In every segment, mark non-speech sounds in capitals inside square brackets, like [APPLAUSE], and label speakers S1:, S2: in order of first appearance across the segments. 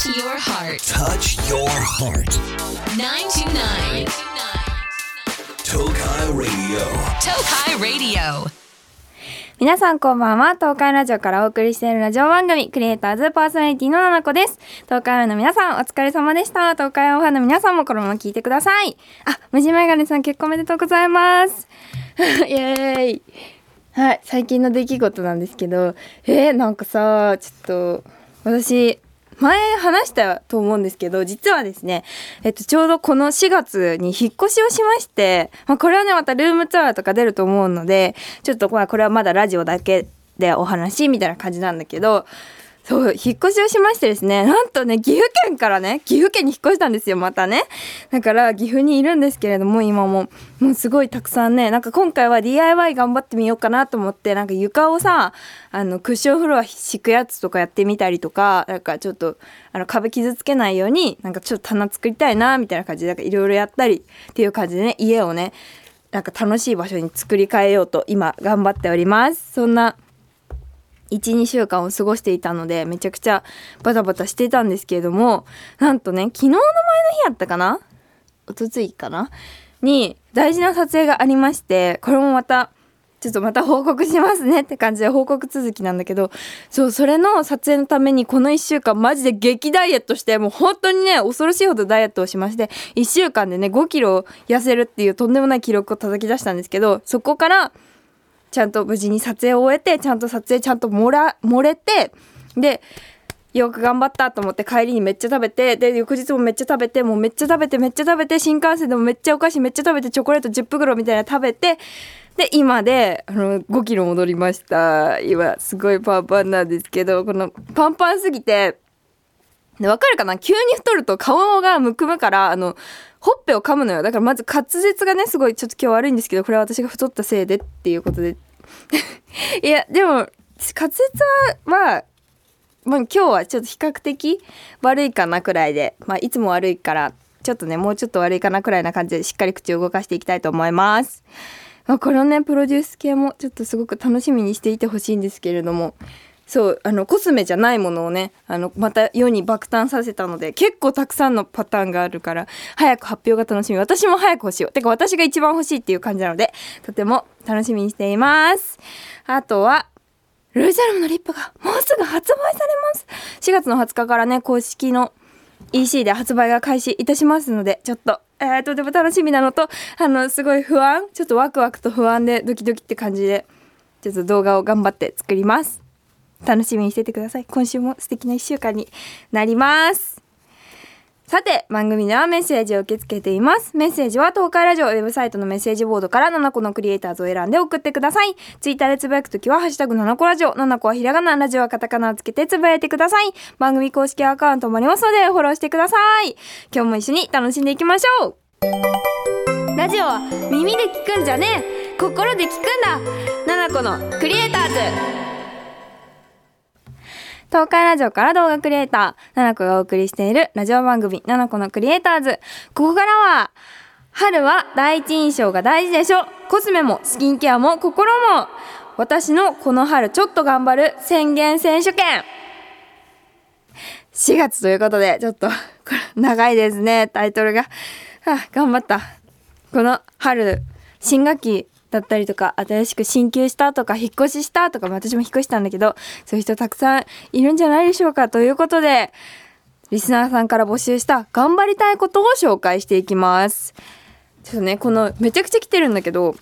S1: Touch your heart.
S2: Touch your heart.
S1: 929.
S2: Tokai Radio.
S1: Tokai Radio.
S3: 皆さんこんばんは東海ラジオからお送りしているラジオ番組クリエイターズパーソナリティのななこです東海オンの皆さんお疲れ様でした東海オンファンの皆さんもこのまま聞いてくださいあ無地メガネさん結婚おめでとうございます [LAUGHS] イエーイはい最近の出来事なんですけどえー、なんかさちょっと私前話したと思うんですけど実はですね、えっと、ちょうどこの4月に引っ越しをしまして、まあ、これはねまたルームツアーとか出ると思うのでちょっとまあこれはまだラジオだけでお話みたいな感じなんだけどそう引っ越しをしましてですねなんとね岐阜県からね岐阜県に引っ越したんですよまたね。だから岐阜にいるんですけれども今も。もうすごいたくさんねなんか今回は DIY 頑張ってみようかなと思ってなんか床をさあのクッションフロア敷くやつとかやってみたりとかなんかちょっとあの壁傷つけないようになんかちょっと棚作りたいなみたいな感じでなんかいろいろやったりっていう感じでね家をねなんか楽しい場所に作り変えようと今頑張っております。そんな12週間を過ごしていたのでめちゃくちゃバタバタしていたんですけれどもなんとね昨日の前の日やったかな？おとついかな？に大事な撮影がありましてこれもまたちょっとまた報告しますねって感じで報告続きなんだけどそうそれの撮影のためにこの1週間マジで激ダイエットしてもう本当にね恐ろしいほどダイエットをしまして1週間でね5キロ痩せるっていうとんでもない記録を叩き出したんですけどそこからちゃんと無事に撮影を終えてちゃんと撮影ちゃんと漏ら漏れてでよく頑張ったと思って帰りにめっちゃ食べてで翌日もめっちゃ食べてもうめっちゃ食べてめっちゃ食べて新幹線でもめっちゃお菓子めっちゃ食べてチョコレート10袋みたいな食べてで今であの5キロ戻りました。今すごいパンパンなんですけどこのパンパンすぎてわかるかな？急に太ると顔がむくむからあのほっぺを噛むのよ。だからまず滑舌がねすごいちょっと今日悪いんですけどこれは私が太ったせいでっていうことで [LAUGHS] いやでも滑舌はまあ、今日はちょっと比較的悪いかなくらいで、まあ、いつも悪いからちょっとねもうちょっと悪いかなくらいな感じでしっかり口を動かしていきたいと思います。まあ、このねプロデュース系もちょっとすごく楽しみにしていてほしいんですけれどもそうあのコスメじゃないものをねあのまた世に爆誕させたので結構たくさんのパターンがあるから早く発表が楽しみ。私も早く欲しいよ。てか私が一番欲しいっていう感じなのでとても楽しみにしています。あとはルージャルムのリップがもうすぐ発売されます。4月の20日からね公式の EC で発売が開始いたしますのでちょっと、えー、とても楽しみなのとあのすごい不安ちょっとワクワクと不安でドキドキって感じでちょっと動画を頑張って作ります。楽しみにしててください。今週も素敵な1週間になります。さて番組ではメッセージを受け付けています。メッセージは東海ラジオウェブサイトのメッセージボードから7個のクリエイターズを選んで送ってください。ツイッターでつぶやくときはハッシュタグ7個ラジオ7個はひらがなラジオはカタカナをつけてつぶやいてください。番組公式アカウントもありますのでフォローしてください。今日も一緒に楽しんでいきましょう。ラジオは耳で聞くんじゃねえ。心で聞くんだ。7個のクリエイターズ。東海ラジオから動画クリエイター、ナナコがお送りしているラジオ番組、ナナコのクリエイターズ。ここからは、春は第一印象が大事でしょ。コスメもスキンケアも心も。私のこの春ちょっと頑張る宣言選手権。4月ということで、ちょっと、これ長いですね、タイトルが。はあ、頑張った。この春、新学期だったりとか新しく進級したとか引っ越ししたとか私も引っ越したんだけどそういう人たくさんいるんじゃないでしょうかということでリスナーさんから募集した頑張りたいことを紹介していきます。ちょっとねこのめちゃくちゃ来てるんだけど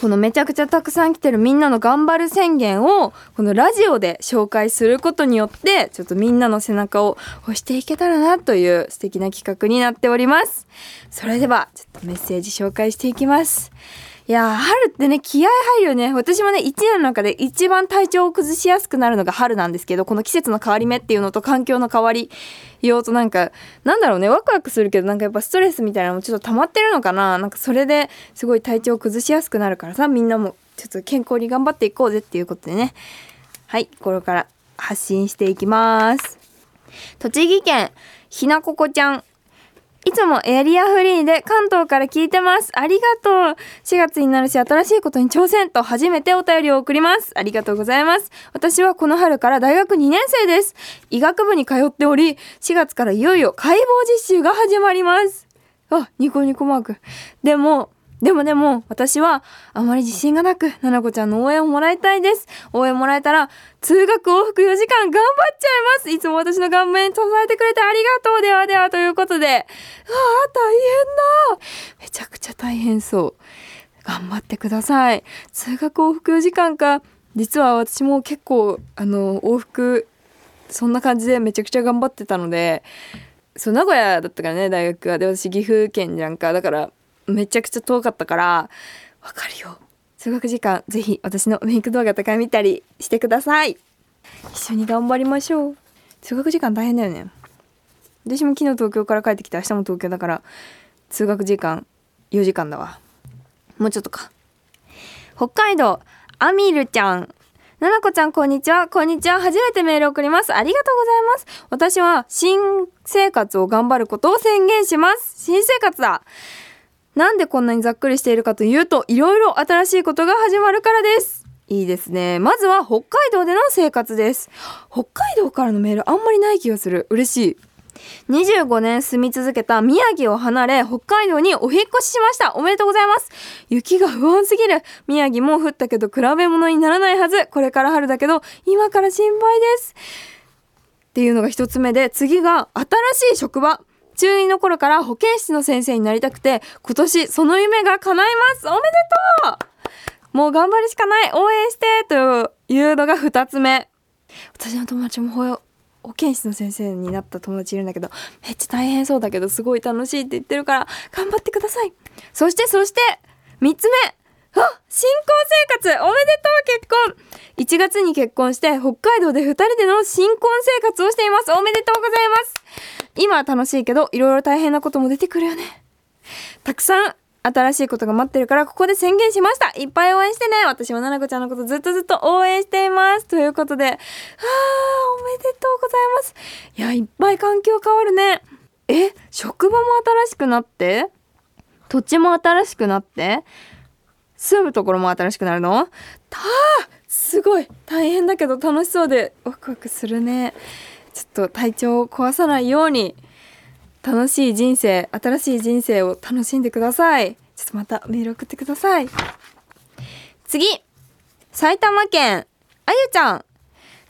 S3: このめちゃくちゃたくさん来てるみんなの頑張る宣言をこのラジオで紹介することによってちょっとみんなの背中を押していけたらなという素敵な企画になっております。それではちょっとメッセージ紹介していきます。いや春ってね気合入るよね。私もね一年の中で一番体調を崩しやすくなるのが春なんですけどこの季節の変わり目っていうのと環境の変わりようとなんかなんだろうねワクワクするけどなんかやっぱストレスみたいなのもちょっと溜まってるのかな。なんかそれですごい体調を崩しやすくなるからさみんなもちょっと健康に頑張っていこうぜっていうことでね。はいこれから発信していきます。栃木県ひなここちゃん。いつもエリアフリーで関東から聞いてます。ありがとう。4月になるし新しいことに挑戦と初めてお便りを送ります。ありがとうございます。私はこの春から大学2年生です。医学部に通っており、4月からいよいよ解剖実習が始まります。あ、ニコニコマーク。でも、でもでも、私はあまり自信がなく、ななこちゃんの応援をもらいたいです。応援もらえたら、通学往復4時間頑張っちゃいます。いつも私の顔面支えてくれてありがとう。ではでは、ということで。ああ、大変だ。めちゃくちゃ大変そう。頑張ってください。通学往復4時間か。実は私も結構、あの、往復、そんな感じでめちゃくちゃ頑張ってたので、そう名古屋だったからね大学はで私岐阜県じゃんかだからめちゃくちゃ遠かったからわかるよ。通学時間ぜひ私のメイク動画とか見たりしてください。一緒に頑張りましょう。通学時間大変だよね。私も昨日東京から帰ってきて明日も東京だから通学時間4時間だわ。もうちょっとか。北海道アミルちゃん。ななこちゃんこんにちは。こんにちは。初めてメール送ります。ありがとうございます。私は新生活を頑張ることを宣言します。新生活だ。なんでこんなにざっくりしているかというといろいろ新しいことが始まるからです。いいですね。まずは北海道での生活です。北海道からのメールあんまりない気がする。嬉しい。25年住み続けた宮城を離れ北海道にお引越ししました。おめでとうございます。雪が不安すぎる。宮城も降ったけど比べ物にならないはず。これから春だけど今から心配です。っていうのが一つ目で次が新しい職場。中2の頃から保健室の先生になりたくて今年その夢が叶います。おめでとう。もう頑張るしかない。応援してというのが二つ目。私の友達も保保健室の先生になった友達いるんだけどめっちゃ大変そうだけどすごい楽しいって言ってるから頑張ってください。そしてそして3つ目。新婚生活おめでとう結婚。1月に結婚して北海道で2人での新婚生活をしています。おめでとうございます。今は楽しいけどいろいろ大変なことも出てくるよね。たくさん新しいことが待ってるからここで宣言しました。いっぱい応援してね。私もななこちゃんのことずっとずっと応援しています。ということであーおめでとうございます。いやいっぱい環境変わるね。え職場も新しくなって？土地も新しくなって？住むところも新しくなるの？たすごい。大変だけど楽しそうで。ワクワクするね。ちょっと体調を壊さないように。楽しい人生新しい人生を楽しんでください。ちょっとまたメール送ってください。次。埼玉県あゆちゃん。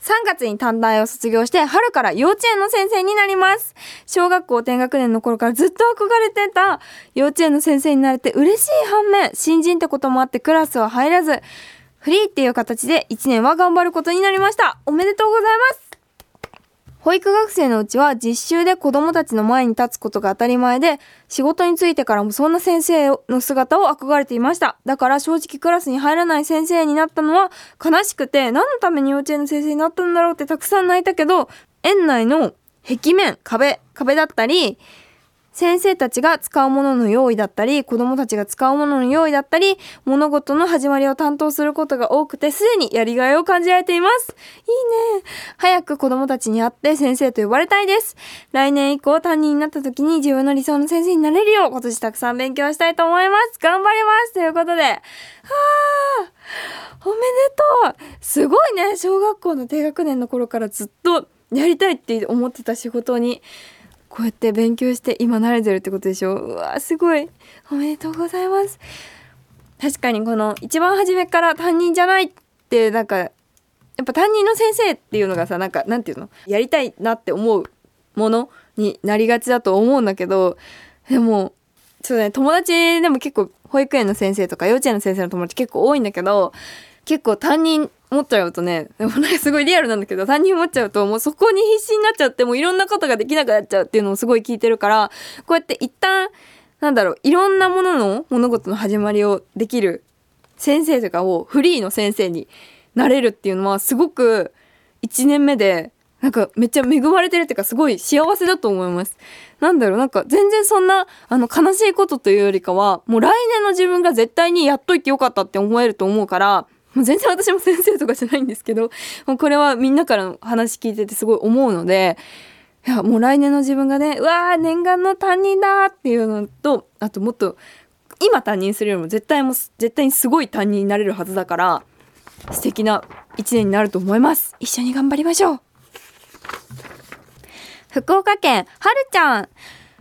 S3: 3月に短大を卒業して春から幼稚園の先生になります。小学校低学年の頃からずっと憧れてた。幼稚園の先生になれて嬉しい反面新人ってこともあってクラスは入らずフリーっていう形で1年は頑張ることになりました。おめでとうございます。保育学生のうちは実習で子供たちの前に立つことが当たり前で仕事に就いてからもそんな先生の姿を憧れていました。だから正直クラスに入らない先生になったのは悲しくて何のために幼稚園の先生になったんだろうってたくさん泣いたけど園内の壁面壁壁だったり先生たちが使うものの用意だったり子供たちが使うものの用意だったり物事の始まりを担当することが多くてすでにやりがいを感じられています。いいね。早く子供たちに会って先生と呼ばれたいです。来年以降担任になった時に自分の理想の先生になれるよう今年たくさん勉強したいと思います。頑張ります。ということで。はあおめでとう。すごいね。小学校の低学年の頃からずっとやりたいって思ってた仕事に。こうやって勉強して今慣れてるってことでしょ？うわすごい。おめでとうございます。確かにこの一番初めから担任じゃないってなんかやっぱ担任の先生っていうのがさなんかなんていうの？やりたいなって思うものになりがちだと思うんだけどでもちょっとね友達でも結構保育園の先生とか幼稚園の先生の友達結構多いんだけど結構担任持っちゃうとねでもなんかすごいリアルなんだけど担任持っちゃうともうそこに必死になっちゃってもういろんなことができなくなっちゃうっていうのをすごい聞いてるからこうやって一旦なんだろういろんなものの物事の始まりをできる先生とかをフリーの先生になれるっていうのはすごく1年目でなんかめっちゃ恵まれてるっていうかすごい幸せだと思います。なんだろうなんか全然そんなあの悲しいことというよりかはもう来年の自分が絶対にやっといてよかったって思えると思うからもう全然私も先生とかじゃないんですけどもうこれはみんなからの話聞いててすごい思うのでいやもう来年の自分がねうわー念願の担任だっていうのとあともっと今担任するよりも絶対も絶対にすごい担任になれるはずだから素敵な一年になると思います。一緒に頑張りましょう。福岡県はるちゃん。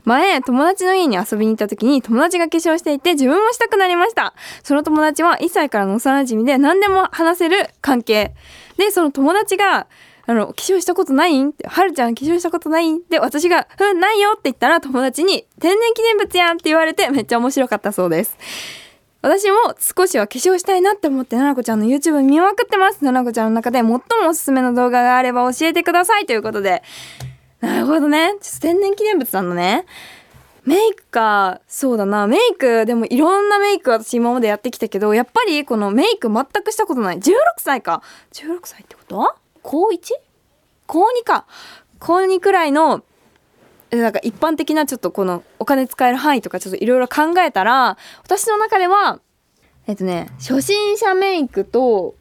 S3: 前友達の家に遊びに行った時に友達が化粧していて自分もしたくなりましたその友達は1歳からの幼馴染で何でも話せる関係でその友達があの、化粧したことない？んって、はるちゃん化粧したことない？んって、私が、うん、ないよって言ったら友達に、天然記念物やんって言われてめっちゃ面白かったそうです。私も少しは化粧したいなって思って、ななこちゃんの YouTube 見まくってます。ななこちゃんの中で最もおすすめの動画があれば教えてくださいということで。なるほどね。天然記念物なんだね。メイクか、そうだな。メイク、でもいろんなメイク私今までやってきたけど、やっぱりこのメイク全くしたことない。16歳か。16歳ってこと？高 1? 高2か高2くらいのなんか一般的なちょっとこのお金使える範囲とかちょっといろいろ考えたら私の中ではえっとね初心者メイクと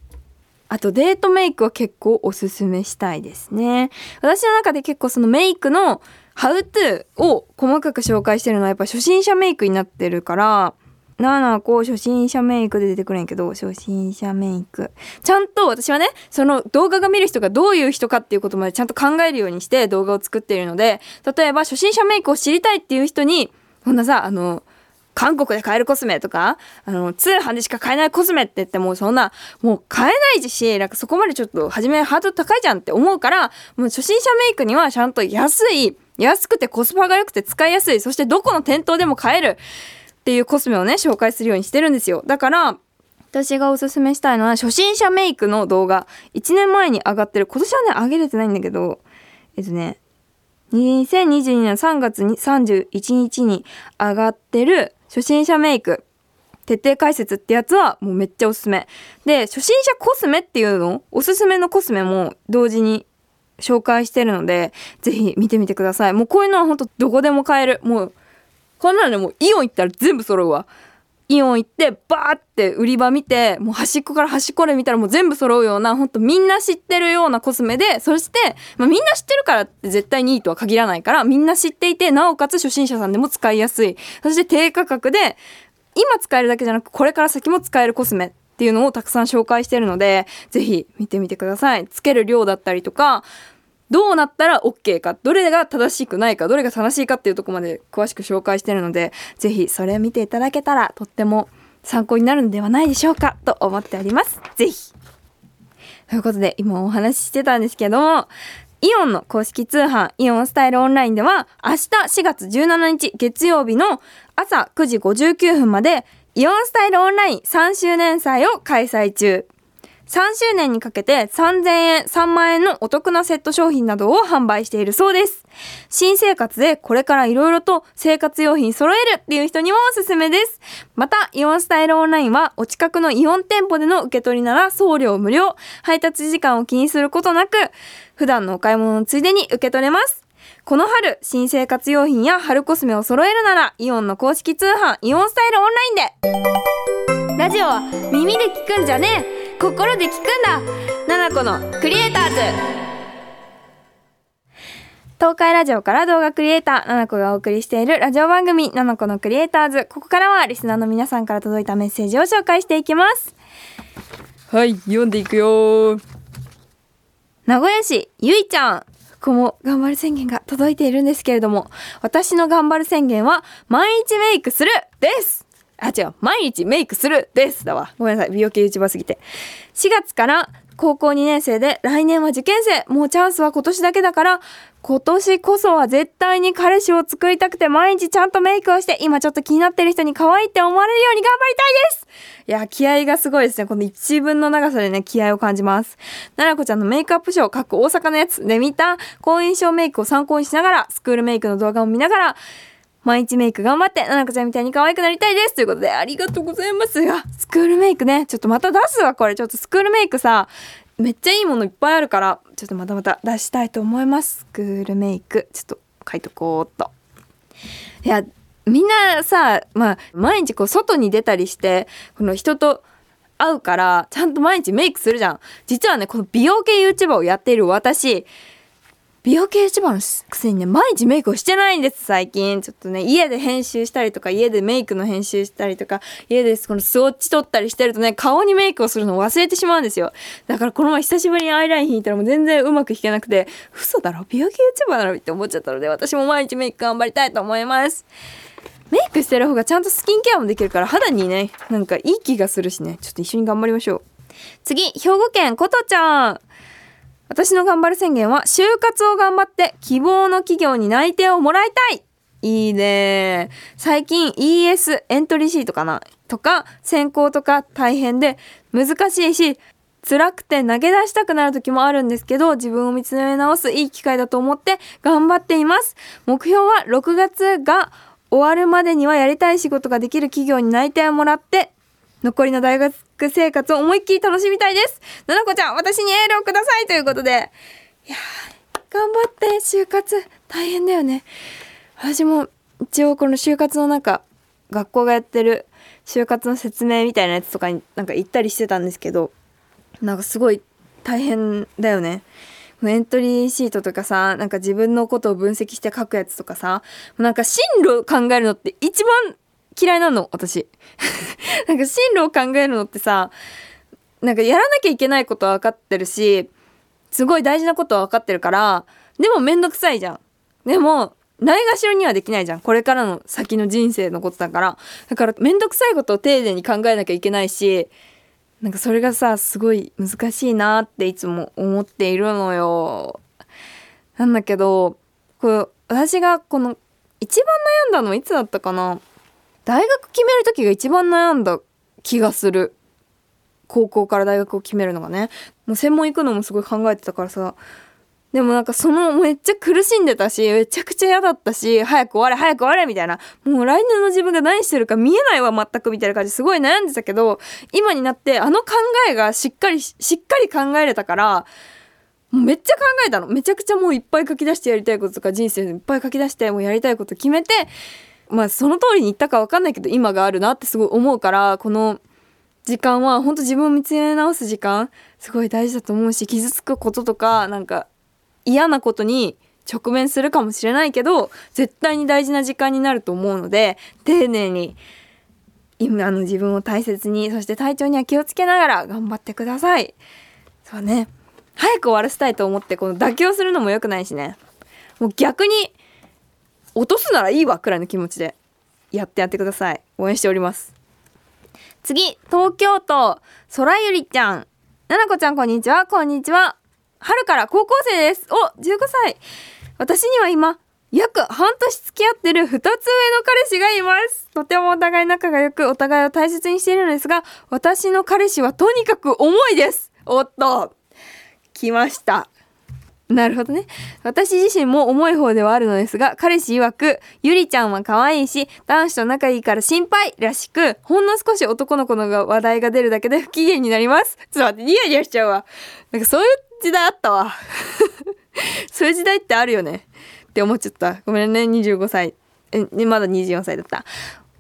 S3: あとデートメイクは結構おすすめしたいですね。私の中で結構そのメイクのハウトゥーを細かく紹介してるのはやっぱ初心者メイクになってるから7個初心者メイクで出てくるんやけど初心者メイク。ちゃんと私はねその動画が見る人がどういう人かっていうことまでちゃんと考えるようにして動画を作っているので例えば初心者メイクを知りたいっていう人にこんなさあの韓国で買えるコスメとか、あの、通販でしか買えないコスメって言ってもそんな、もう買えないし、なんかそこまでちょっと初めハード高いじゃんって思うから、もう初心者メイクにはちゃんと安い、安くてコスパが良くて使いやすい、そしてどこの店頭でも買える。っていうコスメをね紹介するようにしてるんですよだから私がおすすめしたいのは初心者メイクの動画1年前に上がってる今年はね上げれてないんだけどえっとね2022年3月31日に上がってる初心者メイク。徹底解説ってやつはもうめっちゃおすすめ。で初心者コスメっていうのおすすめのコスメも同時に紹介してるのでぜひ見てみてください。もうこういうのはほんとどこでも買える。もうこんなのねもうイオン行ったら全部揃うわ。イオン行ってバーって売り場見てもう端っこから端っこで見たらもう全部揃うようなほんとみんな知ってるようなコスメでそして、まあ、みんな知ってるからって絶対にいいとは限らないからみんな知っていてなおかつ初心者さんでも使いやすい。そして低価格で今使えるだけじゃなくこれから先も使えるコスメっていうのをたくさん紹介してるのでぜひ見てみてください。つける量だったりとかどうなったら OK かどれが正しくないかどれが正しいかっていうとこまで詳しく紹介してるので是非それを見ていただけたらとっても参考になるんではないでしょうかと思っております。是非ということで今お話ししてたんですけどもイオンの公式通販イオンスタイルオンラインでは明日4月17日月曜日の朝9時59分までイオンスタイルオンライン3周年祭を開催中。3周年にかけて3000円、3万円のお得なセット商品などを販売しているそうです。新生活でこれから色々と生活用品揃えるっていう人にもおすすめです。また、イオンスタイルオンラインはお近くのイオン店舗での受け取りなら送料無料、配達時間を気にすることなく、普段のお買い物のついでに受け取れます。この春、新生活用品や春コスメを揃えるなら、イオンの公式通販、イオンスタイルオンラインでラジオは耳で聞くんじゃねえ心で聞くんだナナコのクリエイターズ東海ラジオから動画クリエイター、ナナコがお送りしているラジオ番組、ナナコのクリエイターズ。ここからはリスナーの皆さんから届いたメッセージを紹介していきます。はい、読んでいくよ名古屋市、ゆいちゃん。ここも頑張る宣言が届いているんですけれども、私の頑張る宣言は、毎日メイクするですあ、違う。毎日メイクするですだわ。ごめんなさい。美容系 YouTuber すぎて。4月から高校2年生で来年は受験生もうチャンスは今年だけだから今年こそは絶対に彼氏を作りたくて毎日ちゃんとメイクをして今ちょっと気になってる人に可愛いって思われるように頑張りたいですいや気合がすごいですねこの一文の長さでね気合を感じます奈々子ちゃんのメイクアップショー各大阪のやつで見た好印象メイクを参考にしながらスクールメイクの動画を見ながら毎日メイク頑張って、ななこちゃんみたいに可愛くなりたいですということで、ありがとうございますが、スクールメイクね、ちょっとまた出すわ、これ。ちょっとスクールメイクさ、めっちゃいいものいっぱいあるから、ちょっとまたまた出したいと思います。スクールメイク。ちょっと書いとこうっと。いや、みんなさ、まあ、毎日こう外に出たりして、この人と会うから、ちゃんと毎日メイクするじゃん。実はね、この美容系 YouTuber をやっている私、美容系 YouTuber のくせにね毎日メイクをしてないんです最近。ちょっとね家で編集したりとか家でメイクの編集したりとか家でこのスウォッチ取ったりしてるとね顔にメイクをするのを忘れてしまうんですよ。だからこの前久しぶりにアイライン引いたらもう全然うまく引けなくて嘘だろ。美容系 YouTuber だろって思っちゃったので私も毎日メイク頑張りたいと思います。メイクしてる方がちゃんとスキンケアもできるから肌にねなんかいい気がするしねちょっと一緒に頑張りましょう。次兵庫県ことちゃん。私の頑張る宣言は就活を頑張って希望の企業に内定をもらいたい。いいね。最近 ES エントリーシートかな？とか選考とか大変で難しいし辛くて投げ出したくなる時もあるんですけど自分を見つめ直すいい機会だと思って頑張っています。目標は6月が終わるまでにはやりたい仕事ができる企業に内定をもらって残りの大学生活を思いっきり楽しみたいです。ななこちゃん、私にエールをくださいということで。いや頑張って就活大変だよね。私も一応この就活の中、学校がやってる就活の説明みたいなやつとかになんか行ったりしてたんですけど、なんかすごい大変だよね。エントリーシートとかさ、なんか自分のことを分析して書くやつとかさ、なんか進路考えるのって一番嫌いなの、私。[LAUGHS] なんか進路を考えるのってさ、なんかやらなきゃいけないことは分かってるし、すごい大事なことは分かってるから、でもめんどくさいじゃん。でも、ないがしろにはできないじゃん。これからの先の人生のことだから。だからめんどくさいことを丁寧に考えなきゃいけないし、なんかそれがさ、すごい難しいなっていつも思っているのよ。なんだけど、これ私がこの一番悩んだのいつだったかな？大学決める時が一番悩んだ気がする。高校から大学を決めるのがね。もう専門行くのもすごい考えてたからさ。でもなんかそのめっちゃ苦しんでたしめちゃくちゃ嫌だったし早く終われ早く終われみたいな。もう来年の自分が何してるか見えないわ全くみたいな感じすごい悩んでたけど今になってあの考えがしっかりしっかり考えれたからめっちゃ考えたの。めちゃくちゃもういっぱい書き出してやりたいこととか人生いっぱい書き出してもうやりたいこと決めてまあその通りに言ったか分かんないけど今があるなってすごい思うからこの時間は本当自分を見つめ直す時間すごい大事だと思うし傷つくこととかなんか嫌なことに直面するかもしれないけど絶対に大事な時間になると思うので丁寧に今の自分を大切にそして体調には気をつけながら頑張ってください。そうね。早く終わらせたいと思ってこの妥協するのも良くないしね。もう逆に落とすならいいわくらいの気持ちでやってやってください。応援しております。次東京都空ゆりちゃん。ななこちゃんこんにちは。こんにちは。春から高校生です。お15歳。私には今約半年付き合ってる2つ上の彼氏がいます。とてもお互い仲が良くお互いを大切にしているのですが私の彼氏はとにかく重いです。おっと来ました。なるほどね。私自身も重い方ではあるのですが、彼氏曰く、ゆりちゃんは可愛いし、男子と仲いいから心配らしく、ほんの少し男の子の話題が出るだけで [LAUGHS] 不機嫌になります。ちょっと待って、ニヤニヤしちゃうわ。なんかそういう時代あったわ。[LAUGHS] そういう時代ってあるよね。って思っちゃった。ごめんね、25歳。え、まだ24歳だった。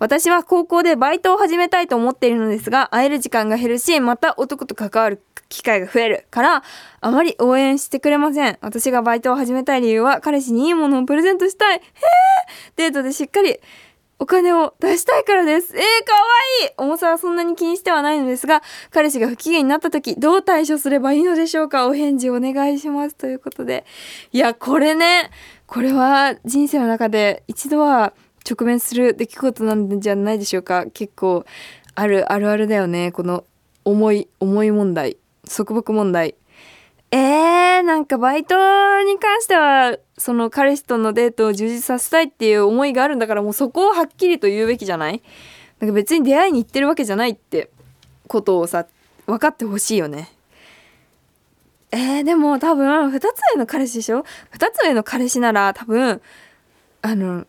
S3: 私は高校でバイトを始めたいと思っているのですが、会える時間が減るし、また男と関わる機会が増えるからあまり応援してくれません私がバイトを始めたい理由は彼氏にいいものをプレゼントしたいへえデートでしっかりお金を出したいからです。えー、かわいい重さはそんなに気にしてはないのですが、彼氏が不機嫌になった時、どう対処すればいいのでしょうかお返事お願いします。ということで。いや、これね、これは人生の中で一度は直面する出来事なんじゃないでしょうか。結構あるあるあるだよね。この重い、重い問題。束縛問題。えー、なんかバイトに関してはその彼氏とのデートを充実させたいっていう思いがあるんだからもうそこをはっきりと言うべきじゃない？なんか別に出会いに行ってるわけじゃないってことをさ分かってほしいよね。えー、でも多分2つ上の彼氏でしょ？2つ上の彼氏なら多分あの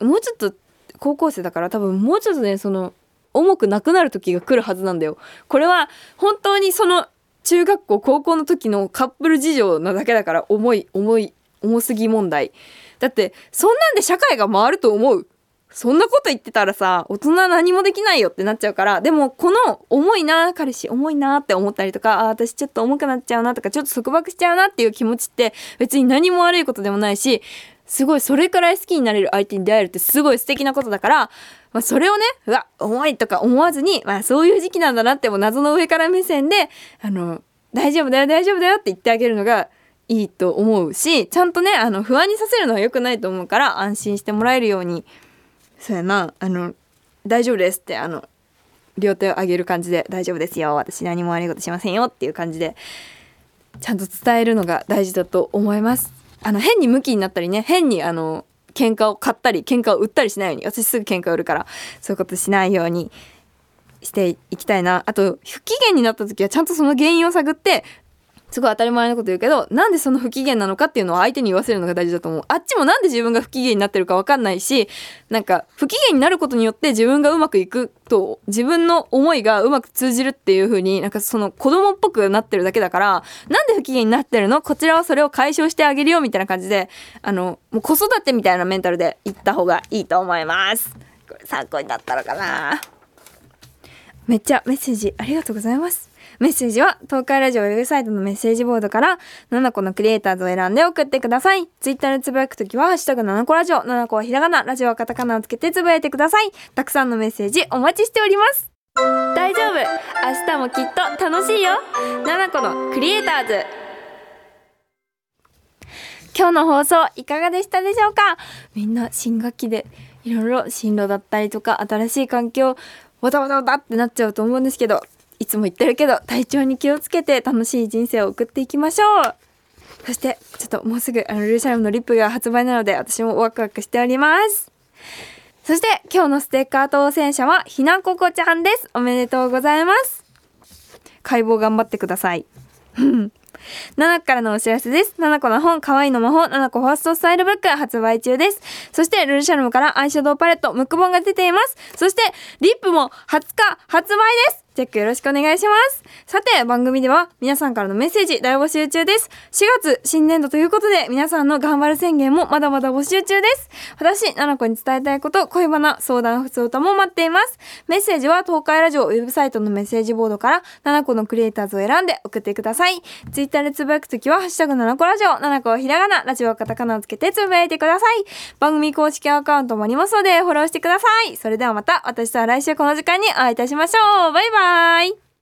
S3: もうちょっと高校生だから多分もうちょっとねその重くなくなる時が来るはずなんだよ。これは本当にその中学校高校の時のカップル事情なだけだから重い重い重すぎ問題。だってそんなんで社会が回ると思う。そんなこと言ってたらさ大人何もできないよってなっちゃうからでもこの重いな彼氏重いなって思ったりとかあ私ちょっと重くなっちゃうなとかちょっと束縛しちゃうなっていう気持ちって別に何も悪いことでもないしすごいそれくら好きになれる相手に出会えるってすごい素敵なことだから、まあ、それをねうわ重いとか思わずに、まあ、そういう時期なんだなっても謎の上から目線であの大丈夫だよ大丈夫だよって言ってあげるのがいいと思うしちゃんとねあの不安にさせるのは良くないと思うから安心してもらえるようにそうやなあの大丈夫ですってあの両手を上げる感じで大丈夫ですよ私何も悪いことしませんよっていう感じでちゃんと伝えるのが大事だと思います。あの変に向きになったりね変にあの喧嘩を買ったり喧嘩を売ったりしないように私すぐ喧嘩売るからそういうことしないようにしていきたいな。あと不機嫌になった時はちゃんとその原因を探ってすごい当たり前のこと言うけどなんでその不機嫌なのかっていうのを相手に言わせるのが大事だと思う。あっちもなんで自分が不機嫌になってるか分かんないしなんか不機嫌になることによって自分がうまくいくと自分の思いがうまく通じるっていう風になんかその子供っぽくなってるだけだからなんで不機嫌になってるの？こちらはそれを解消してあげるよみたいな感じであのもう子育てみたいなメンタルで言った方がいいと思います。これ参考になったのかな。めっちゃメッセージありがとうございます。メッセージは東海ラジオウェブサイトのメッセージボードから7個のクリエイターズを選んで送ってください。ツイッターでつぶやくときは、ハッシュタグ7個ラジオ、7個はひらがな、ラジオはカタカナをつけてつぶやいてください。たくさんのメッセージお待ちしております。大丈夫明日もきっと楽しいよ !7 個のクリエイターズ今日の放送いかがでしたでしょうか？みんな新学期でいろいろ進路だったりとか新しい環境わたわたわたってなっちゃうと思うんですけどいつも言ってるけど体調に気をつけて楽しい人生を送っていきましょうそしてちょっともうすぐあのルーシャルムのリップが発売なので私もワクワクしておりますそして今日のステッカー当選者はひなここちゃんですおめでとうございます解剖頑張ってください [LAUGHS] 7からのお知らせです。7個の本、可愛いの魔法、7個ファーストスタイルブック発売中です。そして、ルルシャルムからアイシャドウパレット、ムック本が出ています。そして、リップも20日発売です。チェックよろしくお願いします。さて、番組では皆さんからのメッセージ大募集中です。4月新年度ということで、皆さんの頑張る宣言もまだまだ募集中です。私、奈々子に伝えたいこと、恋バナ、相談、普通歌も待っています。メッセージは東海ラジオウェブサイトのメッセージボードから、7個のクリエイターズを選んで送ってください。ツイッターでつぶやくときは、ハッシュタグ7個ラジオ、7個はひらがな、ラジオはカタカナをつけてつぶやいてください。番組公式アカウントもありますので、フォローしてください。それではまた、私とは来週この時間にお会いいたしましょうバイ。バイバイ。